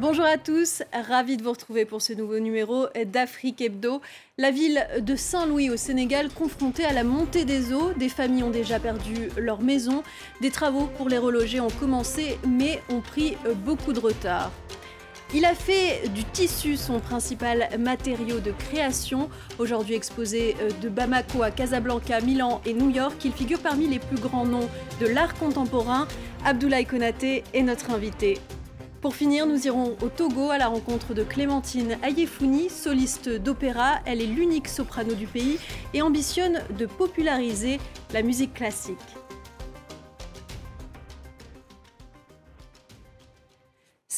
Bonjour à tous, ravi de vous retrouver pour ce nouveau numéro d'Afrique Hebdo. La ville de Saint-Louis au Sénégal confrontée à la montée des eaux, des familles ont déjà perdu leur maison, des travaux pour les reloger ont commencé mais ont pris beaucoup de retard. Il a fait du tissu son principal matériau de création. Aujourd'hui exposé de Bamako à Casablanca, Milan et New York, il figure parmi les plus grands noms de l'art contemporain. Abdoulaye Konaté est notre invité. Pour finir, nous irons au Togo à la rencontre de Clémentine Ayefouni, soliste d'opéra. Elle est l'unique soprano du pays et ambitionne de populariser la musique classique.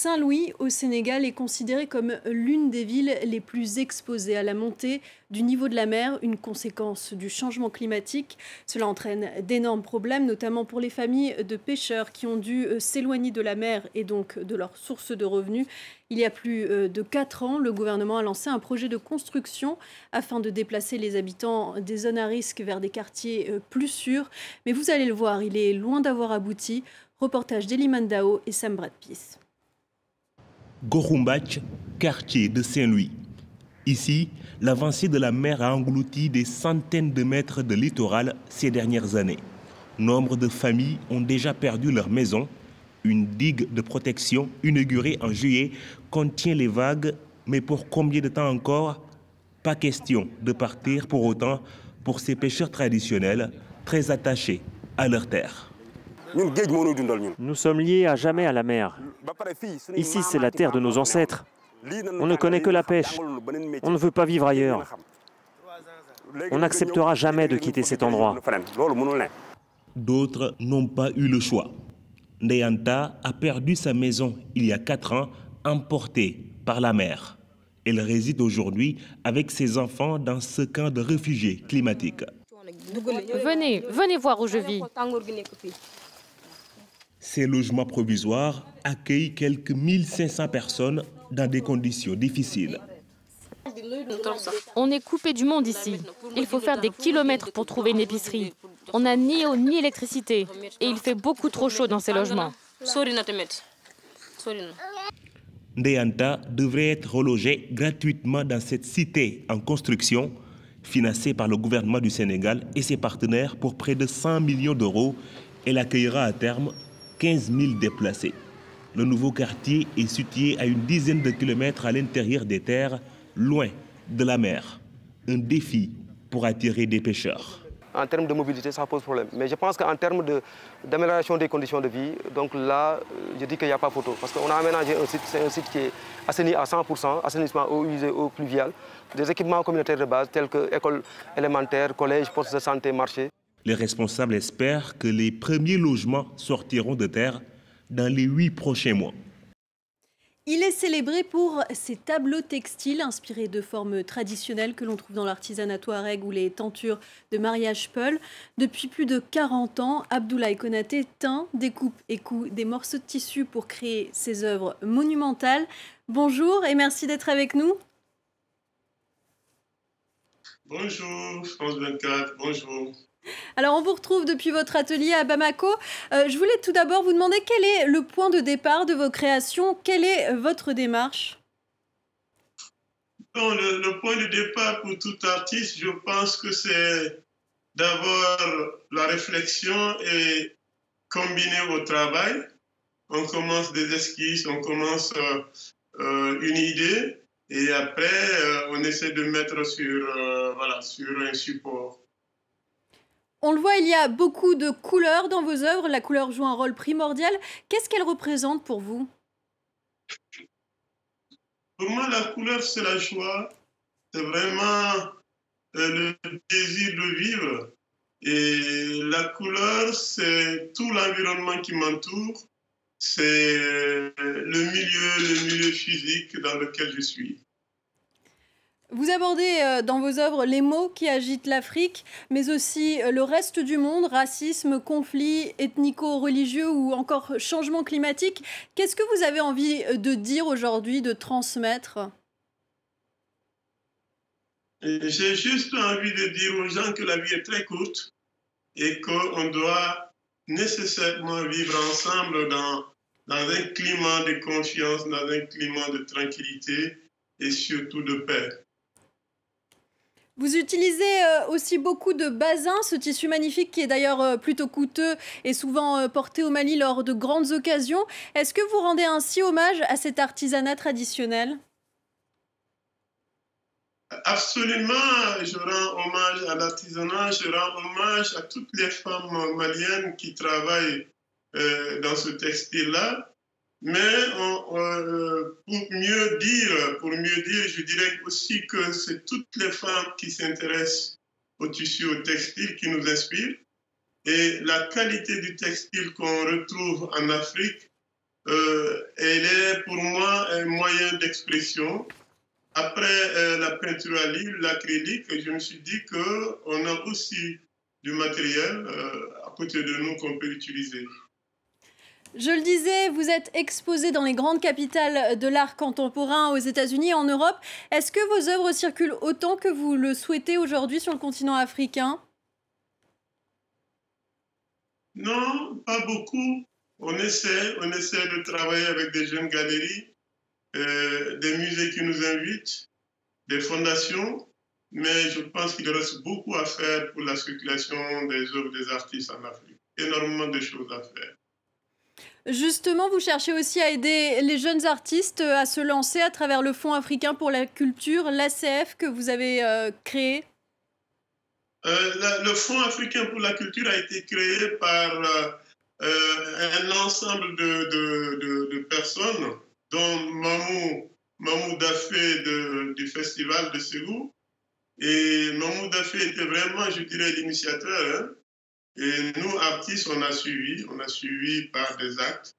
Saint-Louis au Sénégal est considéré comme l'une des villes les plus exposées à la montée du niveau de la mer, une conséquence du changement climatique. Cela entraîne d'énormes problèmes, notamment pour les familles de pêcheurs qui ont dû s'éloigner de la mer et donc de leur source de revenus. Il y a plus de quatre ans, le gouvernement a lancé un projet de construction afin de déplacer les habitants des zones à risque vers des quartiers plus sûrs. Mais vous allez le voir, il est loin d'avoir abouti. Reportage d'Eliman Dao et Sam Bradpis. Gorumbach, quartier de Saint-Louis. Ici, l'avancée de la mer a englouti des centaines de mètres de littoral ces dernières années. Nombre de familles ont déjà perdu leur maison. Une digue de protection inaugurée en juillet contient les vagues, mais pour combien de temps encore? Pas question de partir pour autant pour ces pêcheurs traditionnels très attachés à leur terre. Nous sommes liés à jamais à la mer. Ici, c'est la terre de nos ancêtres. On ne connaît que la pêche. On ne veut pas vivre ailleurs. On n'acceptera jamais de quitter cet endroit. D'autres n'ont pas eu le choix. Ndeyanta a perdu sa maison il y a quatre ans, emportée par la mer. Elle réside aujourd'hui avec ses enfants dans ce camp de réfugiés climatiques. Venez, venez voir où je vis. Ces logements provisoires accueillent quelques 1500 personnes dans des conditions difficiles. On est coupé du monde ici. Il faut faire des kilomètres pour trouver une épicerie. On n'a ni eau ni électricité. Et il fait beaucoup trop chaud dans ces logements. Ndeyanta devrait être relogé gratuitement dans cette cité en construction, financée par le gouvernement du Sénégal et ses partenaires pour près de 100 millions d'euros. Elle accueillera à terme 15 000 déplacés. Le nouveau quartier est situé à une dizaine de kilomètres à l'intérieur des terres, loin de la mer. Un défi pour attirer des pêcheurs. En termes de mobilité, ça pose problème. Mais je pense qu'en termes d'amélioration des conditions de vie, donc là, je dis qu'il n'y a pas photo. Parce qu'on a aménagé un site, c'est un site qui est assaini à 100%, assainissement eau usée, eau pluviale, des équipements communautaires de base tels que école élémentaire, collège, poste de santé, marché. Les responsables espèrent que les premiers logements sortiront de terre dans les huit prochains mois. Il est célébré pour ses tableaux textiles inspirés de formes traditionnelles que l'on trouve dans l'artisanat touareg ou les tentures de mariage peul. Depuis plus de 40 ans, Abdoulaye Konaté teint, découpe et coud des morceaux de tissu pour créer ses œuvres monumentales. Bonjour et merci d'être avec nous. Bonjour, France 24, bonjour. Alors, on vous retrouve depuis votre atelier à Bamako. Euh, je voulais tout d'abord vous demander quel est le point de départ de vos créations, quelle est votre démarche? Bon, le, point de départ pour tout artiste, je pense que c'est d'abord la réflexion et combiner au travail. On commence des esquisses, on commence euh, euh, une idée et après on essaie de mettre sur, voilà, sur un support. On le voit, il y a beaucoup de couleurs dans vos œuvres. La couleur joue un rôle primordial. Qu'est-ce qu'elle représente pour vous? Pour moi, la couleur, c'est la joie. C'est vraiment euh, le désir de vivre. Et la couleur, c'est tout l'environnement qui m'entoure. C'est le milieu, le milieu physique dans lequel je suis. Vous abordez dans vos œuvres les mots qui agitent l'Afrique, mais aussi le reste du monde, racisme, conflits ethnico-religieux ou encore changement climatique. Qu'est-ce que vous avez envie de dire aujourd'hui, de transmettre? J'ai juste envie de dire aux gens que la vie est très courte et qu'on doit nécessairement vivre ensemble dans dans un climat de confiance, dans un climat de tranquillité et surtout de paix. Vous utilisez euh, aussi beaucoup de basin, ce tissu magnifique qui est d'ailleurs euh, plutôt coûteux et souvent euh, porté au Mali lors de grandes occasions. Est-ce que vous rendez ainsi hommage à cet artisanat traditionnel? Absolument, je rends hommage à l'artisanat, je rends hommage à toutes les femmes maliennes qui travaillent dans ce textile-là. Mais euh, pour mieux dire, pour mieux dire, je dirais aussi que c'est toutes les femmes qui s'intéressent au tissu, au textile, qui nous inspirent. Et la qualité du textile qu'on retrouve en Afrique, euh, elle est pour moi un moyen d'expression. Après euh, la peinture à l'huile, l'acrylique, je me suis dit qu'on a aussi du matériel à côté de nous qu'on peut utiliser. Je le disais, vous êtes exposé dans les grandes capitales de l'art contemporain aux États-Unis et en Europe. Est-ce que vos œuvres circulent autant que vous le souhaitez aujourd'hui sur le continent africain? Non, pas beaucoup. On essaie, on essaie de travailler avec des jeunes galeries, euh, des musées qui nous invitent, des fondations, mais je pense qu'il reste beaucoup à faire pour la circulation des œuvres des artistes en Afrique. Énormément de choses à faire. Justement, vous cherchez aussi à aider les jeunes artistes à se lancer à travers le Fonds africain pour la culture, l'ACF, que vous avez euh, créé? Euh, le Fonds africain pour la culture a été créé par euh, un ensemble de, personnes, dont Mamou, Mamou Dafé du Festival de Ségou. Et Mamou Dafé était vraiment, je dirais, l'initiateur. Hein. Et nous, artistes, on a suivi, on a suivi par des actes.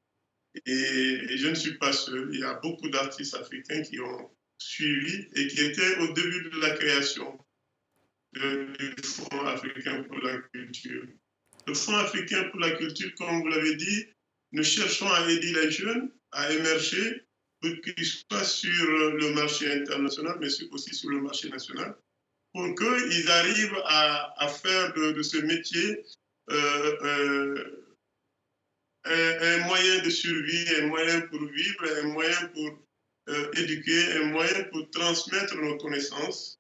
Et, je ne suis pas seul. Il y a beaucoup d'artistes africains qui ont suivi et qui étaient au début de la création du Fonds africain pour la culture. Le Fonds africain pour la culture, comme vous l'avez dit, nous cherchons à aider les jeunes à émerger pour qu'ils soient sur le marché international, mais aussi sur le marché national, pour qu'ils arrivent à, faire de, ce métier euh, euh, un, moyen de survie, un moyen pour vivre, un moyen pour euh, éduquer, un moyen pour transmettre nos connaissances,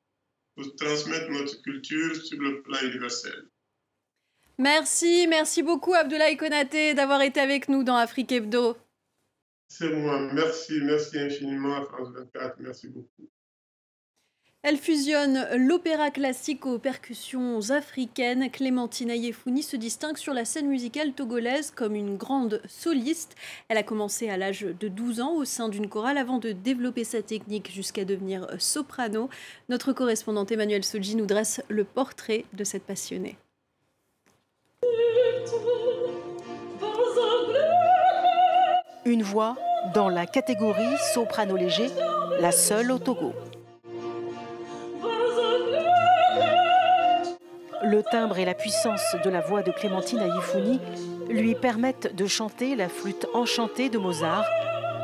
pour transmettre notre culture sur le plan universel. Merci, merci beaucoup Abdoulaye Konaté d'avoir été avec nous dans Afrique Hebdo. C'est moi, merci, merci infiniment à France 24, merci beaucoup. Elle fusionne l'opéra classique aux percussions africaines. Clémentine Ayefouni se distingue sur la scène musicale togolaise comme une grande soliste. Elle a commencé à l'âge de 12 ans au sein d'une chorale avant de développer sa technique jusqu'à devenir soprano. Notre correspondante Emmanuel Soji nous dresse le portrait de cette passionnée. Une voix dans la catégorie soprano léger, la seule au Togo. Le timbre et la puissance de la voix de Clémentine Ayifouni lui permettent de chanter la flûte enchantée de Mozart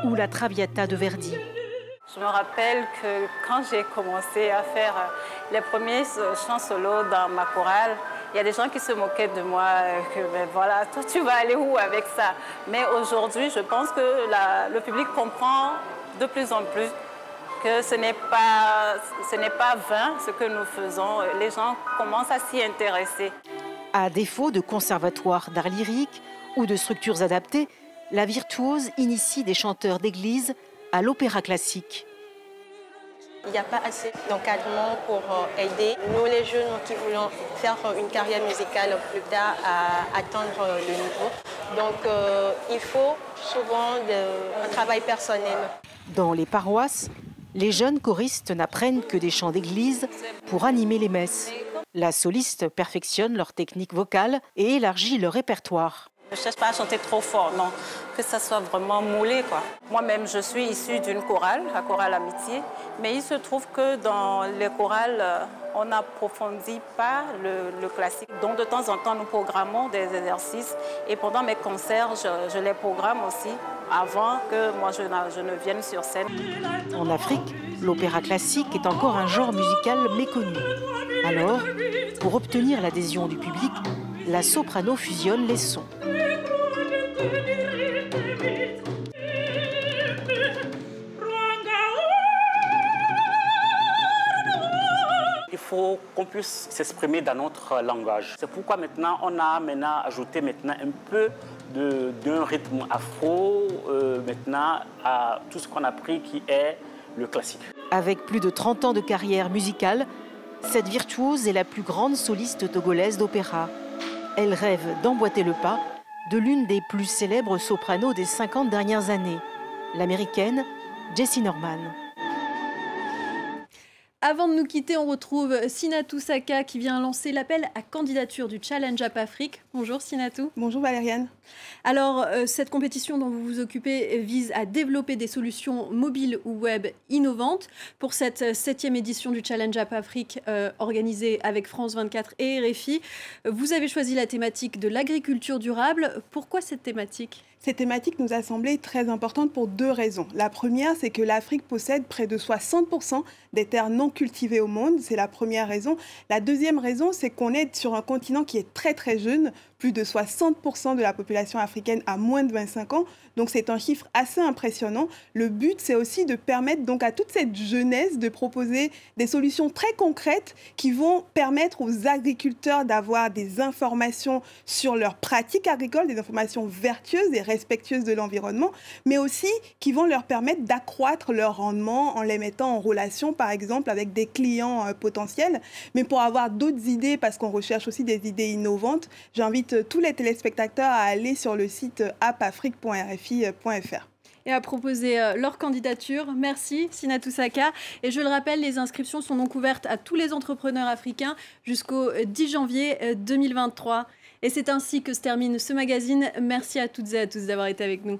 ou la Traviata de Verdi. Je me rappelle que quand j'ai commencé à faire les premiers chants solo dans ma chorale, il y a des gens qui se moquaient de moi, que ben voilà, toi tu vas aller où avec ça? Mais aujourd'hui, je pense que le public comprend de plus en plus que ce n'est pas, ce n'est pas vain ce que nous faisons. Les gens commencent à s'y intéresser. À défaut de conservatoires d'art lyrique ou de structures adaptées, la virtuose initie des chanteurs d'église à l'opéra classique. Il n'y a pas assez d'encadrement pour euh, aider nous les jeunes qui voulons faire une carrière musicale plus tard à atteindre le niveau. Donc euh, il faut souvent un travail personnel. Dans les paroisses, les jeunes choristes n'apprennent que des chants d'église pour animer les messes. La soliste perfectionne leur technique vocale et élargit leur répertoire. Je ne cherche pas à chanter trop fort, non. Que ça soit vraiment moulé, quoi. Moi-même, je suis issue d'une chorale, la chorale Amitié. Mais il se trouve que dans les chorales, euh, on n'approfondit pas le, classique. Donc, de temps en temps, nous programmons des exercices. Et pendant mes concerts, je, les programme aussi avant que moi, je, ne vienne sur scène. En Afrique, l'opéra classique est encore un genre musical méconnu. Alors, pour obtenir l'adhésion du public, la soprano fusionne les sons. Qu'on puisse s'exprimer dans notre langage. C'est pourquoi maintenant on a maintenant ajouté maintenant un peu d'un rythme afro euh, maintenant à tout ce qu'on a pris qui est le classique. Avec plus de 30 ans de carrière musicale, cette virtuose est la plus grande soliste togolaise d'opéra. Elle rêve d'emboîter le pas de l'une des plus célèbres sopranos des 50 dernières années, l'américaine Jessie Norman. Avant de nous quitter, on retrouve Sinatou Saka qui vient lancer l'appel à candidature du Challenge Up Afrique. Bonjour Sinatou. Bonjour Valériane. Alors, euh, cette compétition dont vous vous occupez vise à développer des solutions mobiles ou web innovantes. Pour cette septième édition du Challenge Up Afrique euh, organisée avec France 24 et RFI, vous avez choisi la thématique de l'agriculture durable. Pourquoi cette thématique? Cette thématique nous a semblé très importante pour deux raisons. La première, c'est que l'Afrique possède près de 60% des terres non cultivées au monde. C'est la première raison. La deuxième raison, c'est qu'on est sur un continent qui est très très jeune plus de 60% de la population africaine a moins de 25 ans. Donc c'est un chiffre assez impressionnant. Le but, c'est aussi de permettre donc à toute cette jeunesse de proposer des solutions très concrètes qui vont permettre aux agriculteurs d'avoir des informations sur leurs pratiques agricoles, des informations vertueuses et respectueuses de l'environnement, mais aussi qui vont leur permettre d'accroître leur rendement en les mettant en relation, par exemple, avec des clients euh, potentiels. Mais pour avoir d'autres idées, parce qu'on recherche aussi des idées innovantes, j'invite tous les téléspectateurs à aller sur le site appafrique.rfi.fr et à proposer euh, leur candidature. Merci Sinatou Saka. Et je le rappelle, les inscriptions sont donc ouvertes à tous les entrepreneurs africains jusqu'au 10 janvier 2023. Euh, et c'est ainsi que se termine ce magazine. Merci à toutes et à tous d'avoir été avec nous.